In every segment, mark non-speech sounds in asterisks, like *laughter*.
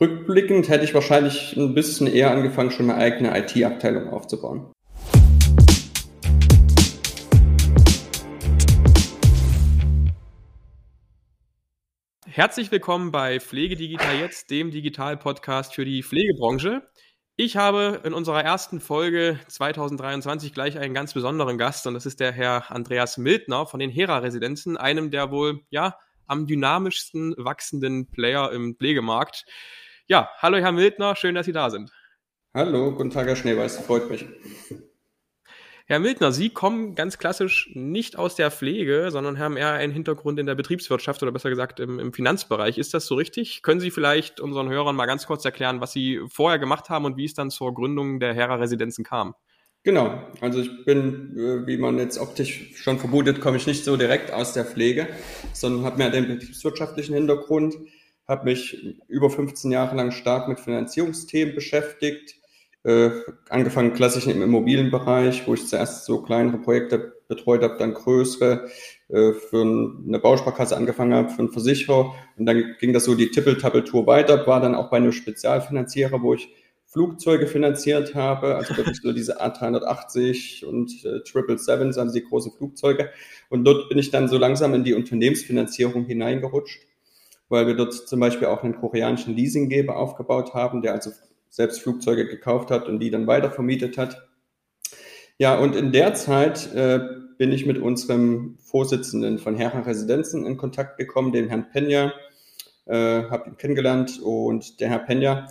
Rückblickend hätte ich wahrscheinlich ein bisschen eher angefangen, schon eine eigene IT-Abteilung aufzubauen. Herzlich willkommen bei Pflege Digital Jetzt, dem Digital-Podcast für die Pflegebranche. Ich habe in unserer ersten Folge 2023 gleich einen ganz besonderen Gast und das ist der Herr Andreas Mildner von den Hera-Residenzen, einem der wohl ja am dynamischsten wachsenden Player im Pflegemarkt. Ja, hallo Herr Mildner, schön, dass Sie da sind. Hallo, guten Tag, Herr Schneeweiß, freut mich. Herr Mildner, Sie kommen ganz klassisch nicht aus der Pflege, sondern haben eher einen Hintergrund in der Betriebswirtschaft oder besser gesagt im, im, Finanzbereich. Ist das so richtig? Können Sie vielleicht unseren Hörern mal ganz kurz erklären, was Sie vorher gemacht haben und wie es dann zur Gründung der Hera-Residenzen kam? Genau, also ich bin, äh, wie man jetzt optisch schon vermutet, komme ich nicht so direkt aus der Pflege, sondern habe mehr den betriebswirtschaftlichen Hintergrund habe mich über 15 Jahre lang stark mit Finanzierungsthemen beschäftigt, äh, angefangen klassisch im Immobilienbereich, wo ich zuerst so kleinere Projekte betreut habe, dann größere, äh, für eine Bausparkasse angefangen habe, für einen Versicherer. Und dann ging das so die Tippel-Tappel-Tour weiter, war dann auch bei einem Spezialfinanzierer, wo ich Flugzeuge finanziert habe, also wirklich so diese A380 und äh, 777, also die großen Flugzeuge. Und dort bin ich dann so langsam in die Unternehmensfinanzierung hineingerutscht weil wir dort zum Beispiel auch einen koreanischen Leasinggeber aufgebaut haben, der also selbst Flugzeuge gekauft hat und die dann weiter vermietet hat. Ja, und in der Zeit äh, bin ich mit unserem Vorsitzenden von Herren Residenzen in Kontakt gekommen, dem Herrn Penja, äh, habe ihn kennengelernt und der Herr Penja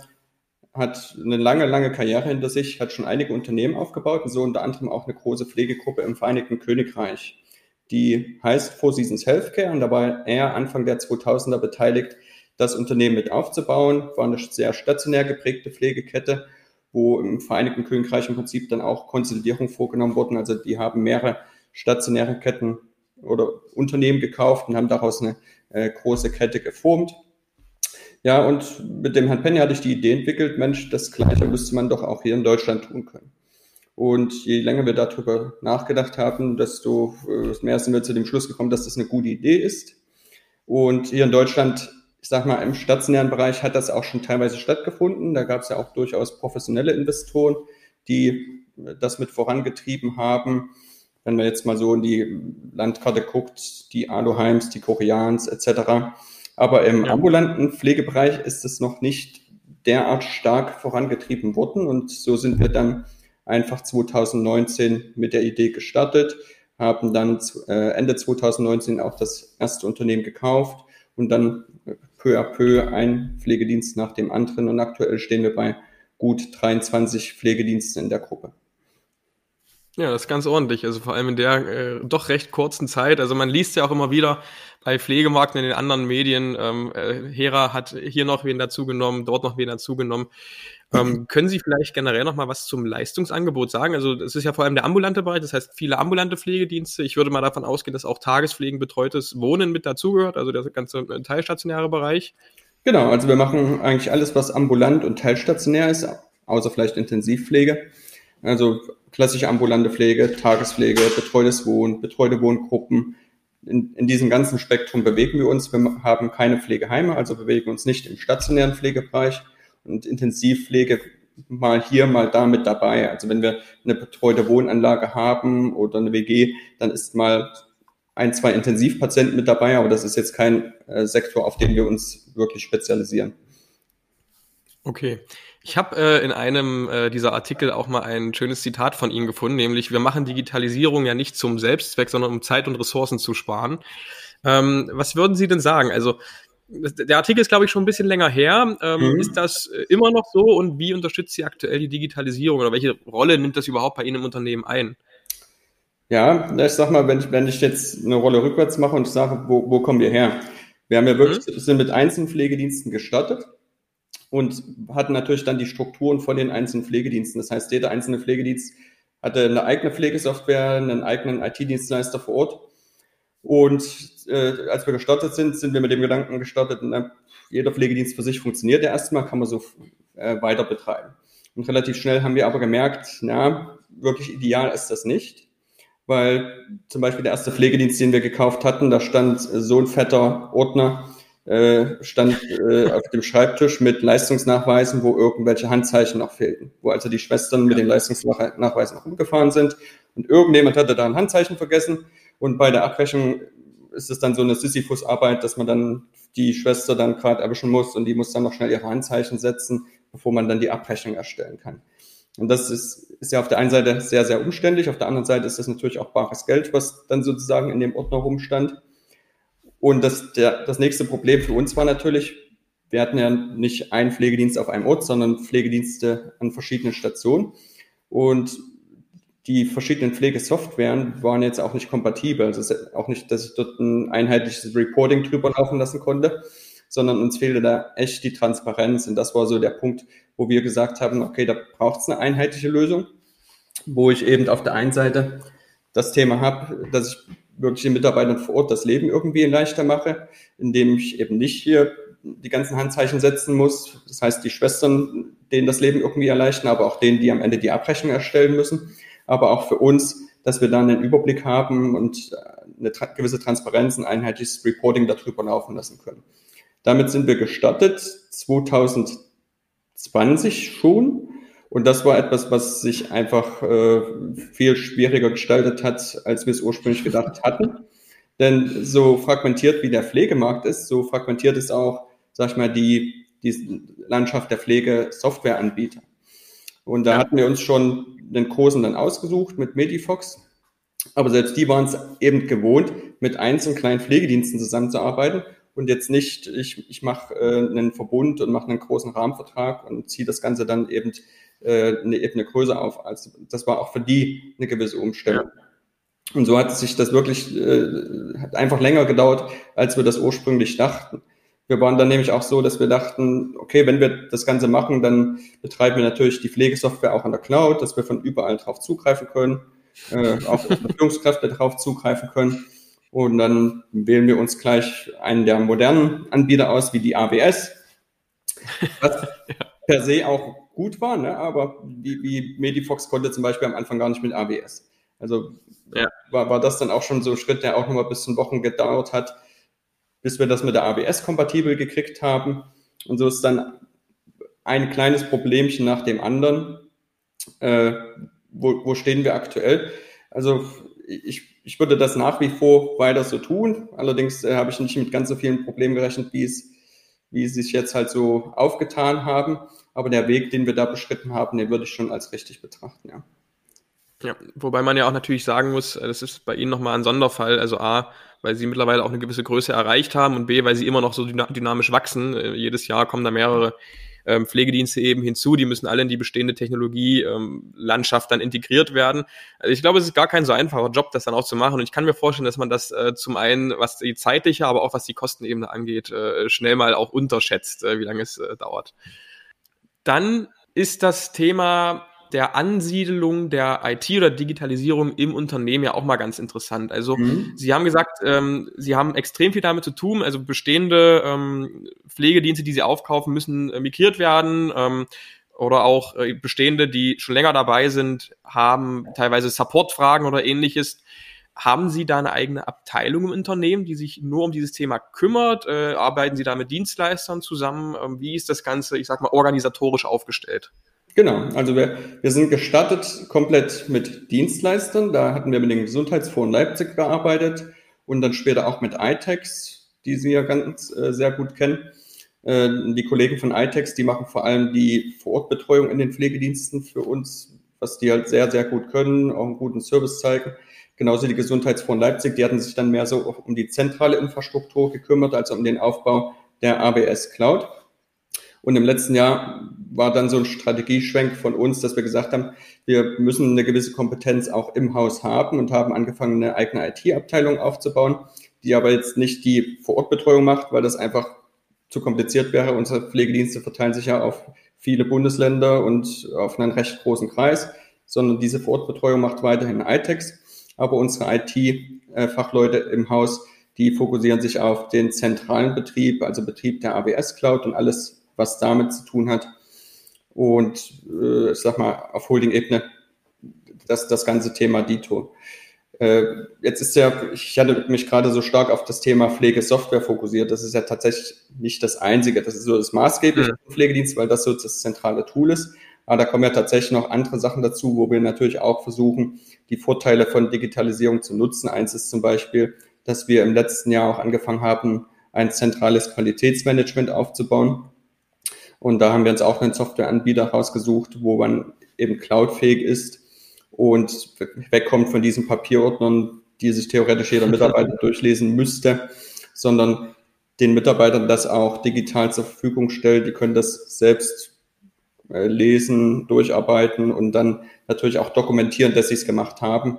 hat eine lange, lange Karriere hinter sich, hat schon einige Unternehmen aufgebaut und so unter anderem auch eine große Pflegegruppe im Vereinigten Königreich die heißt Four Seasons Healthcare und da war er Anfang der 2000er beteiligt, das Unternehmen mit aufzubauen. War eine sehr stationär geprägte Pflegekette, wo im Vereinigten Königreich im Prinzip dann auch Konsolidierung vorgenommen wurden. Also die haben mehrere stationäre Ketten oder Unternehmen gekauft und haben daraus eine äh, große Kette geformt. Ja, und mit dem Herrn Penny hatte ich die Idee entwickelt, Mensch, das Gleiche müsste man doch auch hier in Deutschland tun können. Und je länger wir darüber nachgedacht haben, desto äh, mehr sind wir zu dem Schluss gekommen, dass das eine gute Idee ist. Und hier in Deutschland, ich sag mal, im stationären Bereich hat das auch schon teilweise stattgefunden. Da gab es ja auch durchaus professionelle Investoren, die das mit vorangetrieben haben. Wenn man jetzt mal so in die Landkarte guckt, die Aloheims, die Koreans etc. Aber im ja. ambulanten Pflegebereich ist es noch nicht derart stark vorangetrieben worden. Und so sind wir dann einfach 2019 mit der Idee gestartet, haben dann äh, Ende 2019 auch das erste Unternehmen gekauft und dann peu à peu ein Pflegedienst nach dem anderen und aktuell stehen wir bei gut 23 Pflegediensten in der Gruppe. Ja, das ist ganz ordentlich. Also vor allem in der äh, doch recht kurzen Zeit. Also man liest ja auch immer wieder bei Pflegemarken in den anderen Medien, ähm, äh, Hera hat hier noch wen dazugenommen, dort noch wen dazugenommen. Ähm, *clears throat* können Sie vielleicht generell noch mal was zum Leistungsangebot sagen? Also es ist ja vor allem der ambulante Bereich, das heißt viele ambulante Pflegedienste. Ich würde mal davon ausgehen, dass auch Tagespflegen, betreutes Wohnen mit dazugehört, also der ganze äh, teilstationäre Bereich. Genau, also wir machen eigentlich alles, was ambulant und teilstationär ist, außer vielleicht Intensivpflege. Also klassische ambulante Pflege, Tagespflege, betreutes Wohnen, betreute Wohngruppen. In, in diesem ganzen Spektrum bewegen wir uns. Wir haben keine Pflegeheime, also bewegen uns nicht im stationären Pflegebereich und Intensivpflege mal hier, mal da mit dabei. Also wenn wir eine betreute Wohnanlage haben oder eine WG, dann ist mal ein, zwei Intensivpatienten mit dabei, aber das ist jetzt kein äh, Sektor, auf den wir uns wirklich spezialisieren. Okay. Ich habe äh, in einem äh, dieser Artikel auch mal ein schönes Zitat von Ihnen gefunden, nämlich wir machen Digitalisierung ja nicht zum Selbstzweck, sondern um Zeit und Ressourcen zu sparen. Ähm, was würden Sie denn sagen? Also der Artikel ist, glaube ich, schon ein bisschen länger her. Ähm, mhm. Ist das äh, immer noch so und wie unterstützt Sie aktuell die Digitalisierung oder welche Rolle nimmt das überhaupt bei Ihnen im Unternehmen ein? Ja, ich sag mal, wenn ich, wenn ich jetzt eine Rolle rückwärts mache und ich sage, wo, wo kommen wir her? Wir haben ja wirklich, mhm. sind mit einzelnen Pflegediensten gestartet und hatten natürlich dann die Strukturen von den einzelnen Pflegediensten. Das heißt, jeder einzelne Pflegedienst hatte eine eigene Pflegesoftware, einen eigenen IT-Dienstleister vor Ort und äh, als wir gestartet sind, sind wir mit dem Gedanken gestartet, na, jeder Pflegedienst für sich funktioniert ja erstmal, kann man so äh, weiter betreiben. Und relativ schnell haben wir aber gemerkt, na, wirklich ideal ist das nicht, weil zum Beispiel der erste Pflegedienst, den wir gekauft hatten, da stand so ein fetter Ordner äh, stand äh, auf dem Schreibtisch mit Leistungsnachweisen, wo irgendwelche Handzeichen noch fehlten, wo also die Schwestern mit den Leistungsnachweisen noch umgefahren sind und irgendjemand hatte da ein Handzeichen vergessen und bei der Abrechnung ist es dann so eine Sisyphus-Arbeit, dass man dann die Schwester dann gerade erwischen muss und die muss dann noch schnell ihre Handzeichen setzen, bevor man dann die Abrechnung erstellen kann. Und das ist, ist ja auf der einen Seite sehr, sehr umständlich, auf der anderen Seite ist das natürlich auch bares Geld, was dann sozusagen in dem Ordner rumstand. Und das, der, das nächste Problem für uns war natürlich, wir hatten ja nicht einen Pflegedienst auf einem Ort, sondern Pflegedienste an verschiedenen Stationen. Und die verschiedenen Pflegesoftwaren waren jetzt auch nicht kompatibel. Also auch nicht, dass ich dort ein einheitliches Reporting drüber laufen lassen konnte, sondern uns fehlte da echt die Transparenz. Und das war so der Punkt, wo wir gesagt haben, okay, da braucht es eine einheitliche Lösung, wo ich eben auf der einen Seite das Thema habe, dass ich wirklich den Mitarbeitern vor Ort das Leben irgendwie leichter mache, indem ich eben nicht hier die ganzen Handzeichen setzen muss. Das heißt, die Schwestern, denen das Leben irgendwie erleichtern, aber auch denen, die am Ende die Abrechnung erstellen müssen. Aber auch für uns, dass wir dann einen Überblick haben und eine gewisse Transparenz, ein einheitliches Reporting darüber laufen lassen können. Damit sind wir gestartet 2020 schon. Und das war etwas, was sich einfach äh, viel schwieriger gestaltet hat, als wir es ursprünglich gedacht hatten. *laughs* Denn so fragmentiert wie der Pflegemarkt ist, so fragmentiert ist auch, sag ich mal, die, die Landschaft der Pflegesoftwareanbieter. Und da hatten wir uns schon den Großen dann ausgesucht mit Medifox. Aber selbst die waren es eben gewohnt, mit einzelnen kleinen Pflegediensten zusammenzuarbeiten und jetzt nicht, ich, ich mache äh, einen Verbund und mache einen großen Rahmenvertrag und ziehe das Ganze dann eben äh, eine Ebene größer auf. Also das war auch für die eine gewisse Umstellung. Ja. Und so hat sich das wirklich äh, hat einfach länger gedauert, als wir das ursprünglich dachten. Wir waren dann nämlich auch so, dass wir dachten, okay, wenn wir das Ganze machen, dann betreiben wir natürlich die Pflegesoftware auch an der Cloud, dass wir von überall drauf zugreifen können, äh, auch *laughs* Führungskräfte darauf zugreifen können. Und dann wählen wir uns gleich einen der modernen Anbieter aus, wie die AWS, *laughs* was ja. Per se auch gut war, ne? aber wie, wie Medifox konnte zum Beispiel am Anfang gar nicht mit AWS. Also ja. war, war das dann auch schon so ein Schritt, der auch nochmal bis zu Wochen gedauert hat, bis wir das mit der AWS kompatibel gekriegt haben. Und so ist dann ein kleines Problemchen nach dem anderen. Äh, wo, wo stehen wir aktuell? Also ich, ich würde das nach wie vor weiter so tun. Allerdings äh, habe ich nicht mit ganz so vielen Problemen gerechnet, wie es, wie sie sich jetzt halt so aufgetan haben. Aber der Weg, den wir da beschritten haben, den würde ich schon als richtig betrachten, ja. Ja, wobei man ja auch natürlich sagen muss, äh, das ist bei Ihnen nochmal ein Sonderfall. Also A, weil Sie mittlerweile auch eine gewisse Größe erreicht haben und B, weil Sie immer noch so dynamisch wachsen. Äh, jedes Jahr kommen da mehrere ähm, Pflegedienste eben hinzu. Die müssen alle in die bestehende Technologielandschaft ähm, dann integriert werden. Also ich glaube, es ist gar kein so einfacher Job, das dann auch zu machen. Und ich kann mir vorstellen, dass man das äh, zum einen, was die zeitliche, aber auch was die Kostenebene angeht, äh, schnell mal auch unterschätzt, äh, wie lange es äh, dauert. Dann ist das Thema der Ansiedelung der IT oder Digitalisierung im Unternehmen ja auch mal ganz interessant. Also mhm. Sie haben gesagt, ähm, Sie haben extrem viel damit zu tun. Also bestehende ähm, Pflegedienste, die Sie aufkaufen, müssen äh, migriert werden. Ähm, oder auch äh, bestehende, die schon länger dabei sind, haben teilweise Supportfragen oder ähnliches. Haben Sie da eine eigene Abteilung im Unternehmen, die sich nur um dieses Thema kümmert? Äh, arbeiten Sie da mit Dienstleistern zusammen? Ähm, wie ist das Ganze, ich sag mal, organisatorisch aufgestellt? Genau, also wir, wir sind gestartet komplett mit Dienstleistern. Da hatten wir mit dem Gesundheitsfonds Leipzig gearbeitet und dann später auch mit iTex, die Sie ja ganz äh, sehr gut kennen. Äh, die Kollegen von iTex, die machen vor allem die Vorortbetreuung in den Pflegediensten für uns, was die halt sehr, sehr gut können, auch einen guten Service zeigen. Genauso die Gesundheitsfonds Leipzig, die hatten sich dann mehr so um die zentrale Infrastruktur gekümmert, als um den Aufbau der ABS Cloud. Und im letzten Jahr war dann so ein Strategieschwenk von uns, dass wir gesagt haben, wir müssen eine gewisse Kompetenz auch im Haus haben und haben angefangen, eine eigene IT-Abteilung aufzubauen, die aber jetzt nicht die Vorortbetreuung macht, weil das einfach zu kompliziert wäre. Unsere Pflegedienste verteilen sich ja auf viele Bundesländer und auf einen recht großen Kreis, sondern diese Vorortbetreuung macht weiterhin ITEX. Aber unsere IT-Fachleute im Haus, die fokussieren sich auf den zentralen Betrieb, also Betrieb der AWS Cloud und alles was damit zu tun hat. Und äh, ich sag mal, auf Holding-Ebene das, das ganze Thema Dito. Äh, jetzt ist ja, ich hatte mich gerade so stark auf das Thema Pflegesoftware fokussiert. Das ist ja tatsächlich nicht das Einzige. Das ist so das maßgebliche mhm. Pflegedienst, weil das so das zentrale Tool ist. Aber da kommen ja tatsächlich noch andere Sachen dazu, wo wir natürlich auch versuchen, die Vorteile von Digitalisierung zu nutzen. Eins ist zum Beispiel, dass wir im letzten Jahr auch angefangen haben, ein zentrales Qualitätsmanagement aufzubauen. Und da haben wir uns auch einen Softwareanbieter rausgesucht, wo man eben cloudfähig ist und wegkommt von diesen Papierordnern, die sich theoretisch jeder Mitarbeiter *laughs* durchlesen müsste, sondern den Mitarbeitern das auch digital zur Verfügung stellt. Die können das selbst äh, lesen, durcharbeiten und dann natürlich auch dokumentieren, dass sie es gemacht haben.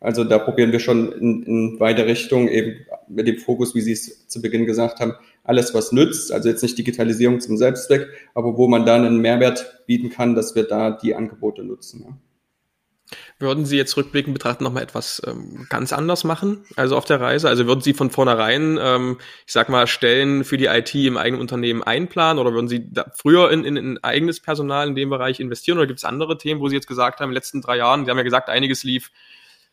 Also da probieren wir schon in, in weite Richtung, eben mit dem Fokus, wie Sie es zu Beginn gesagt haben, alles, was nützt, also jetzt nicht Digitalisierung zum Selbstzweck, aber wo man dann einen Mehrwert bieten kann, dass wir da die Angebote nutzen. Ja. Würden Sie jetzt rückblickend betrachten nochmal etwas ähm, ganz anders machen, also auf der Reise? Also würden Sie von vornherein, ähm, ich sag mal, Stellen für die IT im eigenen Unternehmen einplanen oder würden Sie früher in, in, in eigenes Personal in dem Bereich investieren oder gibt es andere Themen, wo Sie jetzt gesagt haben, in den letzten drei Jahren, Sie haben ja gesagt, einiges lief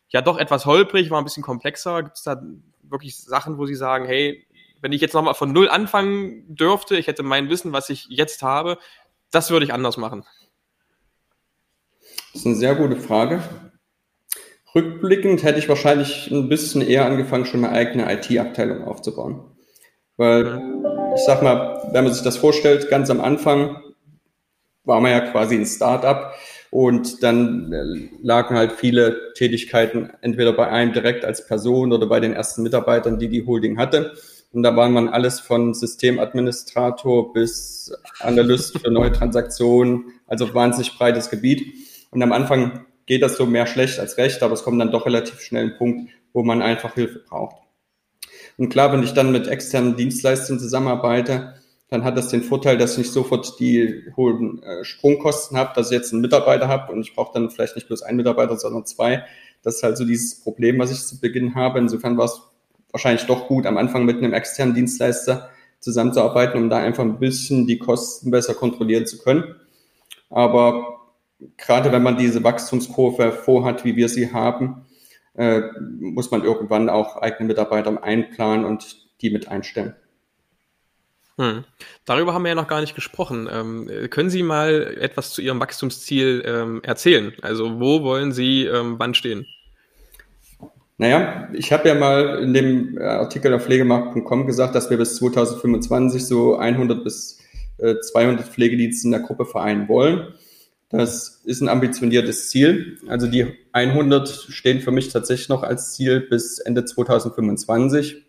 ja doch etwas holprig, war ein bisschen komplexer. Gibt es da wirklich Sachen, wo Sie sagen, hey, wenn ich jetzt nochmal von null anfangen dürfte, ich hätte mein Wissen, was ich jetzt habe, das würde ich anders machen? Das ist eine sehr gute Frage. Rückblickend hätte ich wahrscheinlich ein bisschen eher angefangen, schon eine eigene IT-Abteilung aufzubauen. Weil, ich sag mal, wenn man sich das vorstellt, ganz am Anfang war man ja quasi ein Start-up und dann äh, lagen halt viele Tätigkeiten entweder bei einem direkt als Person oder bei den ersten Mitarbeitern, die die Holding hatte. Und da war man alles von Systemadministrator bis Analyst für neue Transaktionen, also wahnsinnig breites Gebiet. Und am Anfang geht das so mehr schlecht als recht, aber es kommt dann doch relativ schnell ein Punkt, wo man einfach Hilfe braucht. Und klar, wenn ich dann mit externen Dienstleistern zusammenarbeite, dann hat das den Vorteil, dass ich nicht sofort die hohen äh, Sprungkosten habe, dass ich jetzt einen Mitarbeiter habe und ich brauche dann vielleicht nicht bloß einen Mitarbeiter, sondern zwei. Das ist halt so dieses Problem, was ich zu Beginn habe. Insofern war es wahrscheinlich doch gut, am Anfang mit einem externen Dienstleister zusammenzuarbeiten, um da einfach ein bisschen die Kosten besser kontrollieren zu können. Aber gerade wenn man diese Wachstumskurve vorhat, wie wir sie haben, äh, muss man irgendwann auch eigene Mitarbeiter einplanen und die mit einstellen. Hm. Darüber haben wir ja noch gar nicht gesprochen. Ähm, können Sie mal etwas zu Ihrem Wachstumsziel ähm, erzählen? Also wo wollen Sie ähm, wann stehen? Naja, ich habe ja mal in dem Artikel auf pflegemarkt.com gesagt, dass wir bis 2025 so 100 bis äh, 200 Pflegedienste in der Gruppe vereinen wollen. Das ist ein ambitioniertes Ziel. Also die 100 stehen für mich tatsächlich noch als Ziel bis Ende 2025.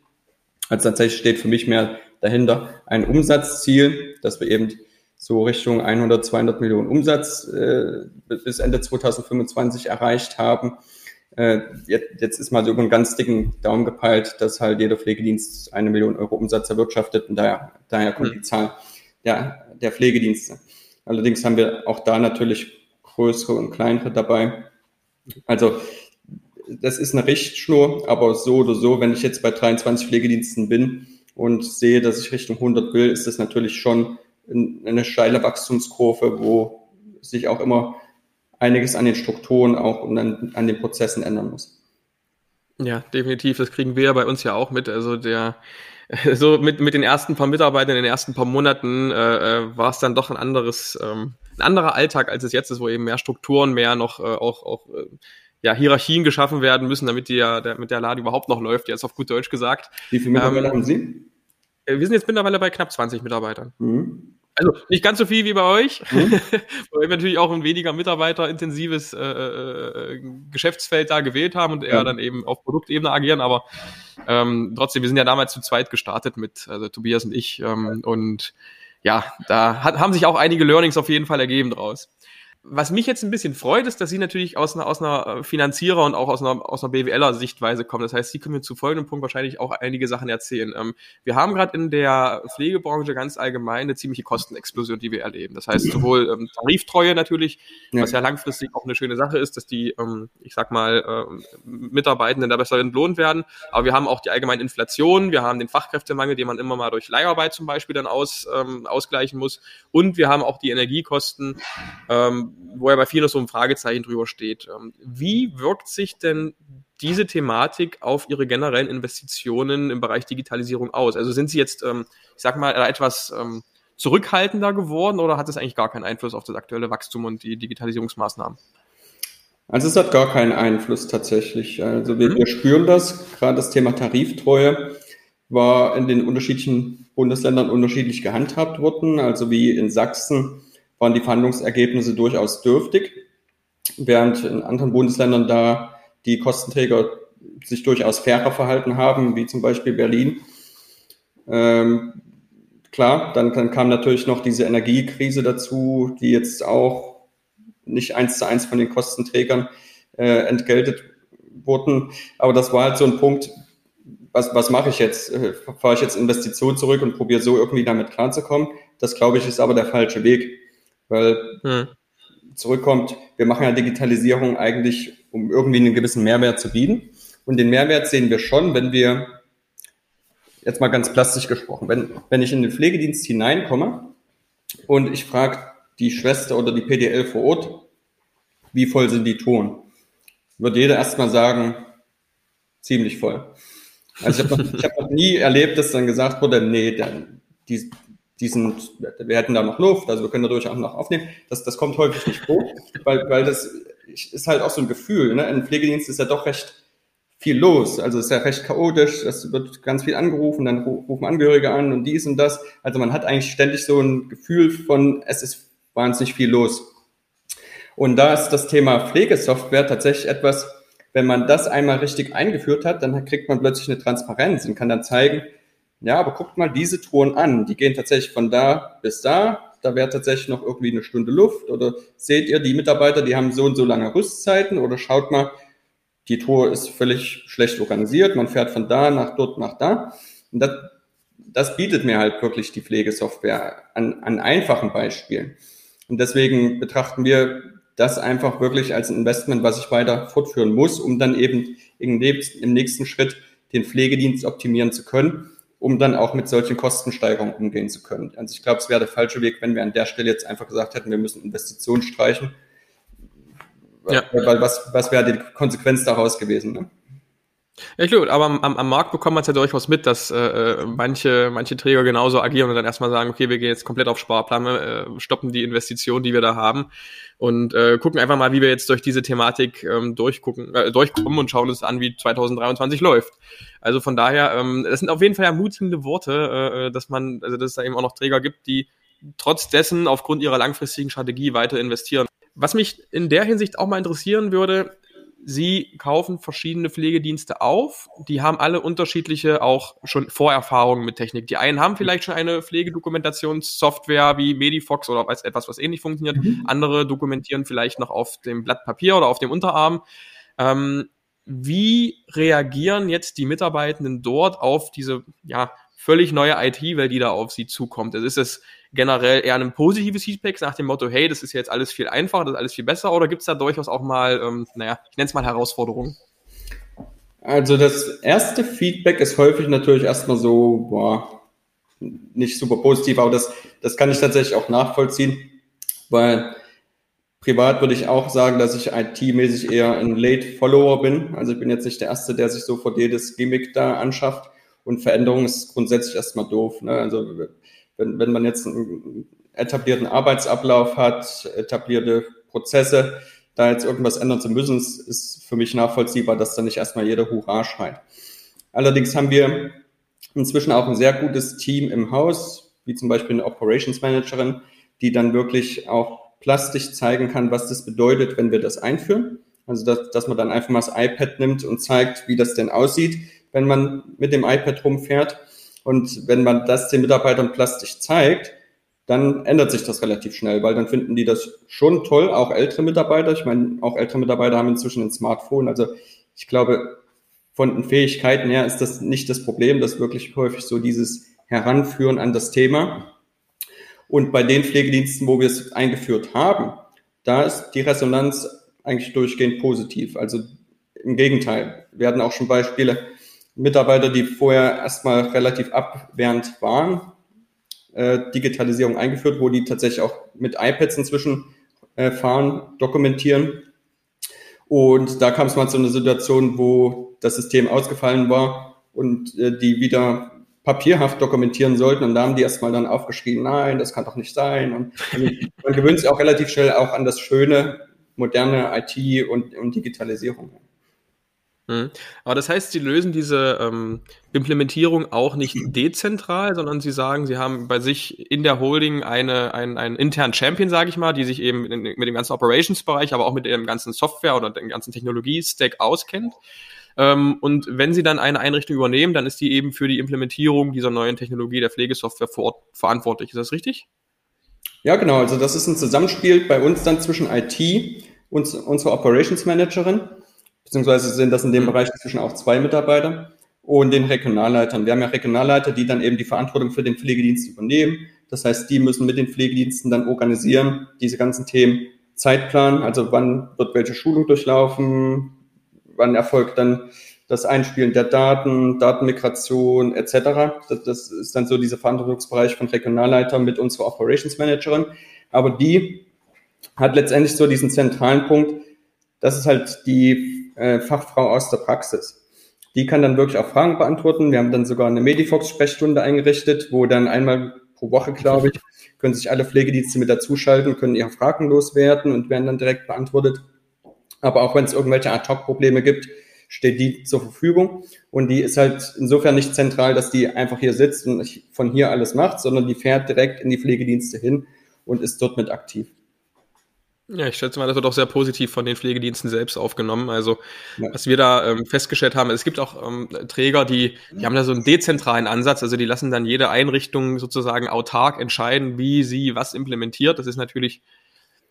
Also tatsächlich steht für mich mehr dahinter ein Umsatzziel, dass wir eben so Richtung 100, 200 Millionen Umsatz äh, bis Ende 2025 erreicht haben. Äh, jetzt, jetzt ist mal so über einen ganz dicken Daumen gepeilt, dass halt jeder Pflegedienst eine Million Euro Umsatz erwirtschaftet und daher, daher kommt die mhm. Zahl der, der Pflegedienste. Allerdings haben wir auch da natürlich größere und kleinere dabei. Also das ist eine Richtschnur, aber so oder so, wenn ich jetzt bei 23 Pflegediensten bin und sehe, dass ich Richtung 100 will, ist das natürlich schon eine steile Wachstumskurve, wo sich auch immer einiges an den Strukturen auch und an, an den Prozessen ändern muss. Ja, definitiv. Das kriegen wir bei uns ja auch mit. Also der *laughs* so mit, mit den ersten paar Mitarbeitern in den ersten paar Monaten äh, äh, war es dann doch ein anderes, ähm, ein anderer Alltag, als es jetzt ist, wo eben mehr Strukturen, mehr noch äh, auch, auch äh, ja, Hierarchien geschaffen werden müssen, damit die ja, der, mit der Laden überhaupt noch läuft, jetzt auf gut Deutsch gesagt. Wie viele Mitarbeiter ähm, haben Sie? Äh, wir sind jetzt mittlerweile bei knapp 20 Mitarbeitern. Mhm. Also nicht ganz so viel wie bei euch, mhm. *laughs* weil wir natürlich auch ein weniger mitarbeiterintensives äh, äh, Geschäftsfeld da gewählt haben und eher ja. dann eben auf Produktebene agieren, aber ähm, trotzdem, wir sind ja damals zu zweit gestartet mit also Tobias und ich ähm, und ja, da hat, haben sich auch einige Learnings auf jeden Fall ergeben draus. Was mich jetzt ein bisschen freut, ist, dass Sie natürlich aus einer, aus einer äh, Finanzierer und auch aus einer, aus einer BWLer-Sichtweise kommen. Das heißt, Sie können mir zu folgendem Punkt wahrscheinlich auch einige Sachen erzählen. Ähm, wir haben gerade in der Pflegebranche ganz allgemein eine ziemliche Kostenexplosion, die wir erleben. Das heißt, sowohl ähm, Tariftreue natürlich, ja. was ja langfristig auch eine schöne Sache ist, dass die, ähm, ich sag mal, ähm, Mitarbeitenden da besser entlohnt werden. Aber wir haben auch die allgemeine Inflation, wir haben den Fachkräftemangel, den man immer mal durch Leiharbeit zum Beispiel dann aus, ähm, ausgleichen muss. Und wir haben auch die Energiekosten, ähm, wo ja bei vielen so ein Fragezeichen drüber steht. Ähm, wie wirkt sich denn diese Thematik auf Ihre generellen Investitionen im Bereich Digitalisierung aus? Also sind Sie jetzt, ähm, ich sag mal, etwas ähm, zurückhaltender geworden oder hat es eigentlich gar keinen Einfluss auf das aktuelle Wachstum und die Digitalisierungsmaßnahmen? Also es hat gar keinen Einfluss tatsächlich. Also wir, mhm. wir spüren das, gerade das Thema Tariftreue war in den unterschiedlichen Bundesländern unterschiedlich gehandhabt worden. Also wie in Sachsen waren die Verhandlungsergebnisse durchaus dürftig, während in anderen Bundesländern da die Kostenträger sich durchaus fairer verhalten haben, wie zum Beispiel Berlin. Ähm, klar, dann, dann kam natürlich noch diese Energiekrise dazu, die jetzt auch nicht eins zu eins von den Kostenträgern äh, entgeltet wurden. Aber das war halt so ein Punkt, was, was mache ich jetzt? Äh, fahre ich jetzt Investitionen zurück und probiere so irgendwie damit klarzukommen? Das glaube ich ist aber der falsche Weg, weil hm. zurückkommt, wir machen ja Digitalisierung eigentlich, um irgendwie einen gewissen Mehrwert zu bieten. Und den Mehrwert sehen wir schon, wenn wir, jetzt mal ganz plastisch gesprochen, wenn, wenn ich in den Pflegedienst hineinkomme und ich frage die Schwester oder die PDL vor Ort, wie voll sind die Touren? Wird jeder erstmal sagen, ziemlich voll. Also ich habe noch, hab noch nie erlebt, dass dann gesagt wurde, nee, dann, die, die sind, wir hätten da noch Luft, also wir können dadurch auch noch aufnehmen. Das, das kommt häufig nicht vor, *laughs* weil, weil das ist halt auch so ein Gefühl. Ne? Ein Pflegedienst ist ja doch recht viel los. Also es ist ja recht chaotisch, es wird ganz viel angerufen, dann rufen Angehörige an und dies und das. Also man hat eigentlich ständig so ein Gefühl von, es ist wahnsinnig viel los. Und da ist das Thema Pflegesoftware tatsächlich etwas, wenn man das einmal richtig eingeführt hat, dann kriegt man plötzlich eine Transparenz und kann dann zeigen, ja, aber guckt mal diese Touren an, die gehen tatsächlich von da bis da, da wäre tatsächlich noch irgendwie eine Stunde Luft. Oder seht ihr, die Mitarbeiter, die haben so und so lange Rüstzeiten? Oder schaut mal, die Tour ist völlig schlecht organisiert, man fährt von da nach dort nach da. Und das, das bietet mir halt wirklich die Pflegesoftware an, an einfachen Beispielen. Und deswegen betrachten wir das einfach wirklich als ein Investment, was ich weiter fortführen muss, um dann eben im nächsten Schritt den Pflegedienst optimieren zu können, um dann auch mit solchen Kostensteigerungen umgehen zu können. Also ich glaube, es wäre der falsche Weg, wenn wir an der Stelle jetzt einfach gesagt hätten, wir müssen Investitionen streichen. Ja. Weil was, was wäre die Konsequenz daraus gewesen? Ne? Ja, klar, aber am, am Markt bekommt man es ja durchaus mit, dass äh, äh, manche, manche Träger genauso agieren und dann erstmal sagen, okay, wir gehen jetzt komplett auf Sparplan, äh, stoppen die Investition, die wir da haben und äh, gucken einfach mal, wie wir jetzt durch diese Thematik ähm, durchgucken, äh, durchkommen und schauen uns an, wie 2023 läuft. Also von daher, ähm, das sind auf jeden Fall ermutigende Worte, äh, äh, dass man, also dass es da eben auch noch Träger gibt, die trotz dessen aufgrund ihrer langfristigen Strategie weiter investieren. Was mich in der Hinsicht auch mal interessieren würde, Sie kaufen verschiedene Pflegedienste auf. Die haben alle unterschiedliche auch schon Vorerfahrungen mit Technik. Die einen haben vielleicht schon eine Pflegedokumentationssoftware wie Medifox oder etwas, was ähnlich funktioniert. Mhm. Andere dokumentieren vielleicht noch auf dem Blatt Papier oder auf dem Unterarm. Ähm, wie reagieren jetzt die Mitarbeitenden dort auf diese ja, völlig neue IT-Welt, die da auf sie zukommt? Also ist es generell eher ein positives Feedback nach dem Motto, hey, das ist jetzt alles viel einfacher, das ist alles viel besser, oder gibt es da durchaus auch mal, ähm, naja, ich nenne es mal Herausforderungen? Also das erste Feedback ist häufig natürlich erstmal so, boah, nicht super positiv, aber das, das kann ich tatsächlich auch nachvollziehen, weil privat würde ich auch sagen, dass ich IT-mäßig eher ein Late-Follower bin. Also ich bin jetzt nicht der Erste, der sich sofort jedes Gimmick da anschafft. Und Veränderung ist grundsätzlich erstmal doof. Ne? Also wenn, wenn man jetzt einen etablierten Arbeitsablauf hat, etablierte Prozesse, da jetzt irgendwas ändern zu müssen, ist für mich nachvollziehbar, dass da nicht erstmal jeder Hurra schreit. Allerdings haben wir inzwischen auch ein sehr gutes Team im Haus, wie zum Beispiel eine Operations Managerin, die dann wirklich auch plastisch zeigen kann, was das bedeutet, wenn wir das einführen. Also, dass, dass man dann einfach mal das iPad nimmt und zeigt, wie das denn aussieht, wenn man mit dem iPad rumfährt und wenn man das den Mitarbeitern plastisch zeigt, dann ändert sich das relativ schnell, weil dann finden die das schon toll, auch ältere Mitarbeiter. Ich meine, auch ältere Mitarbeiter haben inzwischen ein Smartphone. Also ich glaube, von den Fähigkeiten her ist das nicht das Problem, das wirklich häufig so dieses Heranführen an das Thema. Und bei den Pflegediensten, wo wir es eingeführt haben, da ist die Resonanz eigentlich durchgehend positiv. Also im Gegenteil. Hatten auch schon Beispiele, Mitarbeiter, die vorher erstmal relativ abwehrend waren, äh, Digitalisierung eingeführt, wo die tatsächlich auch mit iPads inzwischen äh, fahren, dokumentieren. Und da kam es mal zu einer Situation, wo das System ausgefallen war und äh, die wieder papierhaft dokumentieren sollten. Und da haben die erstmal dann aufgeschrieben, nein, das kann doch nicht sein. Und also man gewöhnt sich auch relativ schnell auch an das schöne, moderne IT und, und Digitalisierung. Mhm. Aber das heißt, Sie lösen diese ähm, Implementierung auch nicht dezentral, sondern Sie sagen, Sie haben bei sich in der Holding eine, einen, einen internen Champion, sage ich mal, die sich eben in, mit dem ganzen Operations-Bereich, aber auch mit dem ganzen Software oder dem ganzen Technologie-Stack auskennt. Ähm, und wenn Sie dann eine Einrichtung übernehmen, dann ist die eben für die Implementierung dieser neuen Technologie der Pflegesoftware vor Ort verantwortlich. Ist das richtig? Ja, genau. Also das ist ein Zusammenspiel bei uns dann zwischen IT und unserer Operations Managerin beziehungsweise sind das in dem mhm. Bereich inzwischen auch zwei Mitarbeiter und den Regionalleitern. Wir haben ja Regionalleiter, die dann eben die Verantwortung für den Pflegedienst übernehmen. Das heißt, die müssen mit den Pflegediensten dann organisieren, diese ganzen Themen Zeitplan, also wann wird welche Schulung durchlaufen, wann erfolgt dann das Einspielen der Daten, Datenmigration etc. Das, das ist dann so dieser Verantwortungsbereich von Regionalleiter mit unserer Operations Managerin. Aber die hat letztendlich so diesen zentralen Punkt, das ist halt die äh, Fachfrau aus der Praxis. Die kann dann wirklich auch Fragen beantworten. Wir haben dann sogar eine Medifox-Sprechstunde eingerichtet, wo dann einmal pro Woche, glaube ich, können sich alle Pflegedienste mit dazuschalten, können ihre Fragen loswerden und werden dann direkt beantwortet. Aber auch wenn es irgendwelche Ad-Hoc-Probleme gibt, steht die zur Verfügung. Und die ist halt insofern nicht zentral, dass die einfach hier sitzt und von hier alles macht, sondern die fährt direkt in die Pflegedienste hin und ist dort mit aktiv. Ja, ich schätze mal, das wird auch sehr positiv von den Pflegediensten selbst aufgenommen. Also, ja. was wir da ähm, festgestellt haben, es gibt auch ähm, Träger, die, die haben da so einen dezentralen Ansatz. Also, die lassen dann jede Einrichtung sozusagen autark entscheiden, wie sie was implementiert. Das ist natürlich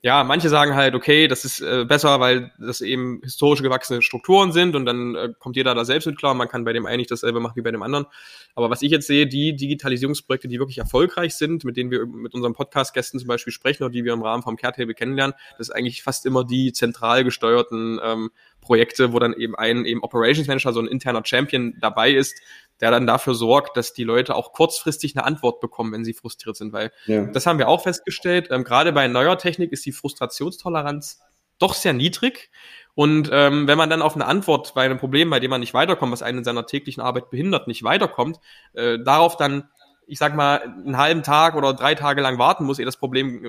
ja, manche sagen halt, okay, das ist äh, besser, weil das eben historisch gewachsene Strukturen sind und dann äh, kommt jeder da selbst mit klar. Man kann bei dem einen nicht dasselbe machen wie bei dem anderen. Aber was ich jetzt sehe, die Digitalisierungsprojekte, die wirklich erfolgreich sind, mit denen wir mit unseren Podcast-Gästen zum Beispiel sprechen oder die wir im Rahmen vom Caretable kennenlernen, das ist eigentlich fast immer die zentral gesteuerten ähm, Projekte, wo dann eben ein eben Operations Manager, so ein interner Champion dabei ist, der dann dafür sorgt, dass die Leute auch kurzfristig eine Antwort bekommen, wenn sie frustriert sind, weil ja. das haben wir auch festgestellt. Ähm, gerade bei neuer Technik ist die Frustrationstoleranz doch sehr niedrig. Und ähm, wenn man dann auf eine Antwort bei einem Problem, bei dem man nicht weiterkommt, was einen in seiner täglichen Arbeit behindert, nicht weiterkommt, äh, darauf dann, ich sag mal, einen halben Tag oder drei Tage lang warten muss, ehe das Problem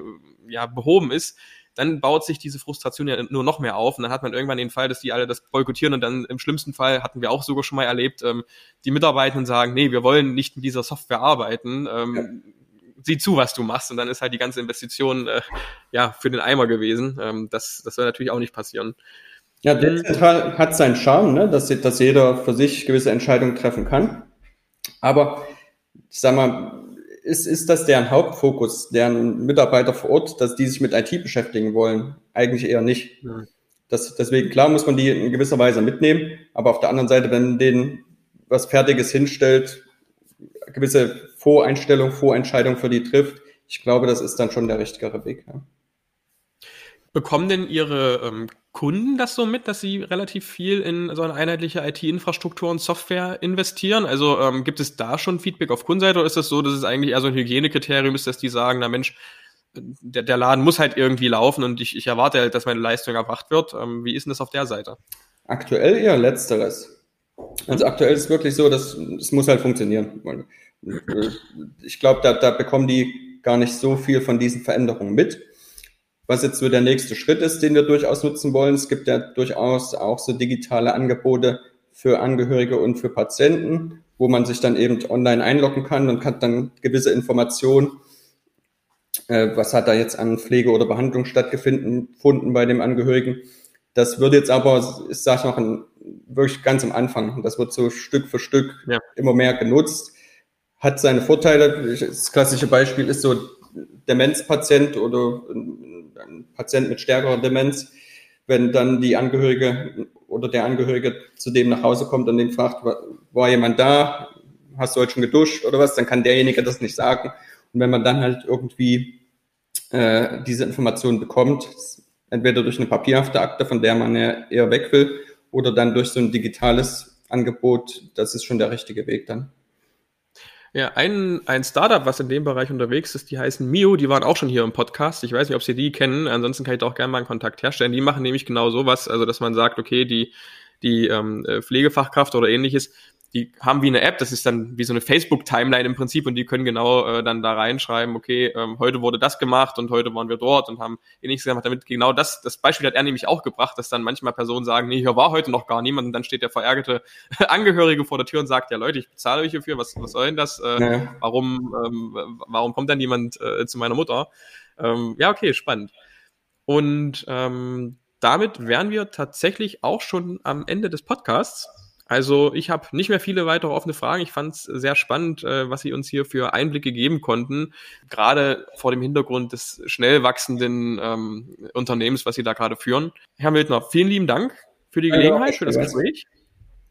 äh, ja behoben ist, dann baut sich diese Frustration ja nur noch mehr auf und dann hat man irgendwann den Fall, dass die alle das boykottieren und dann im schlimmsten Fall hatten wir auch sogar schon mal erlebt, ähm, die Mitarbeitenden sagen, nee, wir wollen nicht mit dieser Software arbeiten. Ähm, ja. Sieh zu, was du machst und dann ist halt die ganze Investition äh, ja für den Eimer gewesen. Ähm, das, das soll natürlich auch nicht passieren. Ja, dezentral hat seinen Charme, ne? dass, dass jeder für sich gewisse Entscheidungen treffen kann. Aber ich sag mal, ist, ist das deren Hauptfokus, deren Mitarbeiter vor Ort, dass die sich mit IT beschäftigen wollen? Eigentlich eher nicht. Ja. Das, deswegen, klar muss man die in gewisser Weise mitnehmen, aber auf der anderen Seite, wenn denen was Fertiges hinstellt, gewisse Voreinstellung, Vorentscheidung für die trifft, ich glaube, das ist dann schon der richtigere Weg. Ja. Bekommen denn Ihre ähm, Kunden das so mit, dass sie relativ viel in so eine einheitliche IT-Infrastruktur und Software investieren? Also ähm, gibt es da schon Feedback auf Kundenseite oder ist das so, dass es eigentlich eher so ein Hygienekriterium ist, dass die sagen, na Mensch, der, der Laden muss halt irgendwie laufen und ich, ich erwarte halt, dass meine Leistung erbracht wird. Ähm, wie ist denn das auf der Seite? Aktuell eher letzteres. Also aktuell ist es wirklich so, dass es muss halt funktionieren. Äh, ich glaube, da, da bekommen die gar nicht so viel von diesen Veränderungen mit was jetzt so der nächste Schritt ist, den wir durchaus nutzen wollen. Es gibt ja durchaus auch so digitale Angebote für Angehörige und für Patienten, wo man sich dann eben online einloggen kann und hat dann gewisse Informationen, äh, was hat da jetzt an Pflege oder Behandlung stattgefunden bei dem Angehörigen. Das wird jetzt aber, ich sage noch, ein, wirklich ganz am Anfang. Das wird so Stück für Stück ja. immer mehr genutzt. Hat seine Vorteile. Das klassische Beispiel ist so Demenzpatient oder ein Patient mit stärkerer Demenz, wenn dann die Angehörige oder der Angehörige zu dem nach Hause kommt und den fragt, war jemand da, hast du heute schon geduscht oder was, dann kann derjenige das nicht sagen. Und wenn man dann halt irgendwie äh, diese Information bekommt, entweder durch eine papierhafte Akte, von der man ja eher weg will, oder dann durch so ein digitales Angebot, das ist schon der richtige Weg dann. Ja, ein, ein Startup, was in dem Bereich unterwegs ist, die heißen Mio, die waren auch schon hier im Podcast. Ich weiß nicht, ob Sie die kennen, ansonsten kann ich da auch gerne mal einen Kontakt herstellen. Die machen nämlich genau sowas, also dass man sagt, okay, die, die ähm, Pflegefachkraft oder ähnliches, die haben wie eine App, das ist dann wie so eine Facebook-Timeline im Prinzip und die können genau äh, dann da reinschreiben, okay, ähm, heute wurde das gemacht und heute waren wir dort und haben ähnliches gemacht. Damit genau das, das Beispiel hat er nämlich auch gebracht, dass dann manchmal Personen sagen, nee, hier war heute noch gar niemand und dann steht der verärgerte *laughs* Angehörige vor der Tür und sagt, ja Leute, ich bezahle euch hierfür, was, was soll denn das? Äh, ja. Warum, ähm, warum kommt dann niemand äh, zu meiner Mutter? Ähm, ja, okay, spannend. Und ähm, damit wären wir tatsächlich auch schon am Ende des Podcasts. Also ich habe nicht mehr viele weitere offene Fragen. Ich fand es sehr spannend, äh, was Sie uns hier für Einblicke geben konnten, gerade vor dem Hintergrund des schnell wachsenden ähm, Unternehmens, was Sie da gerade führen. Herr Mildner, vielen lieben Dank für die Gelegenheit, für das Gespräch.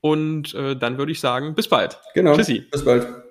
Und äh, dann würde ich sagen, bis bald. Genau. Tschüssi. Bis bald.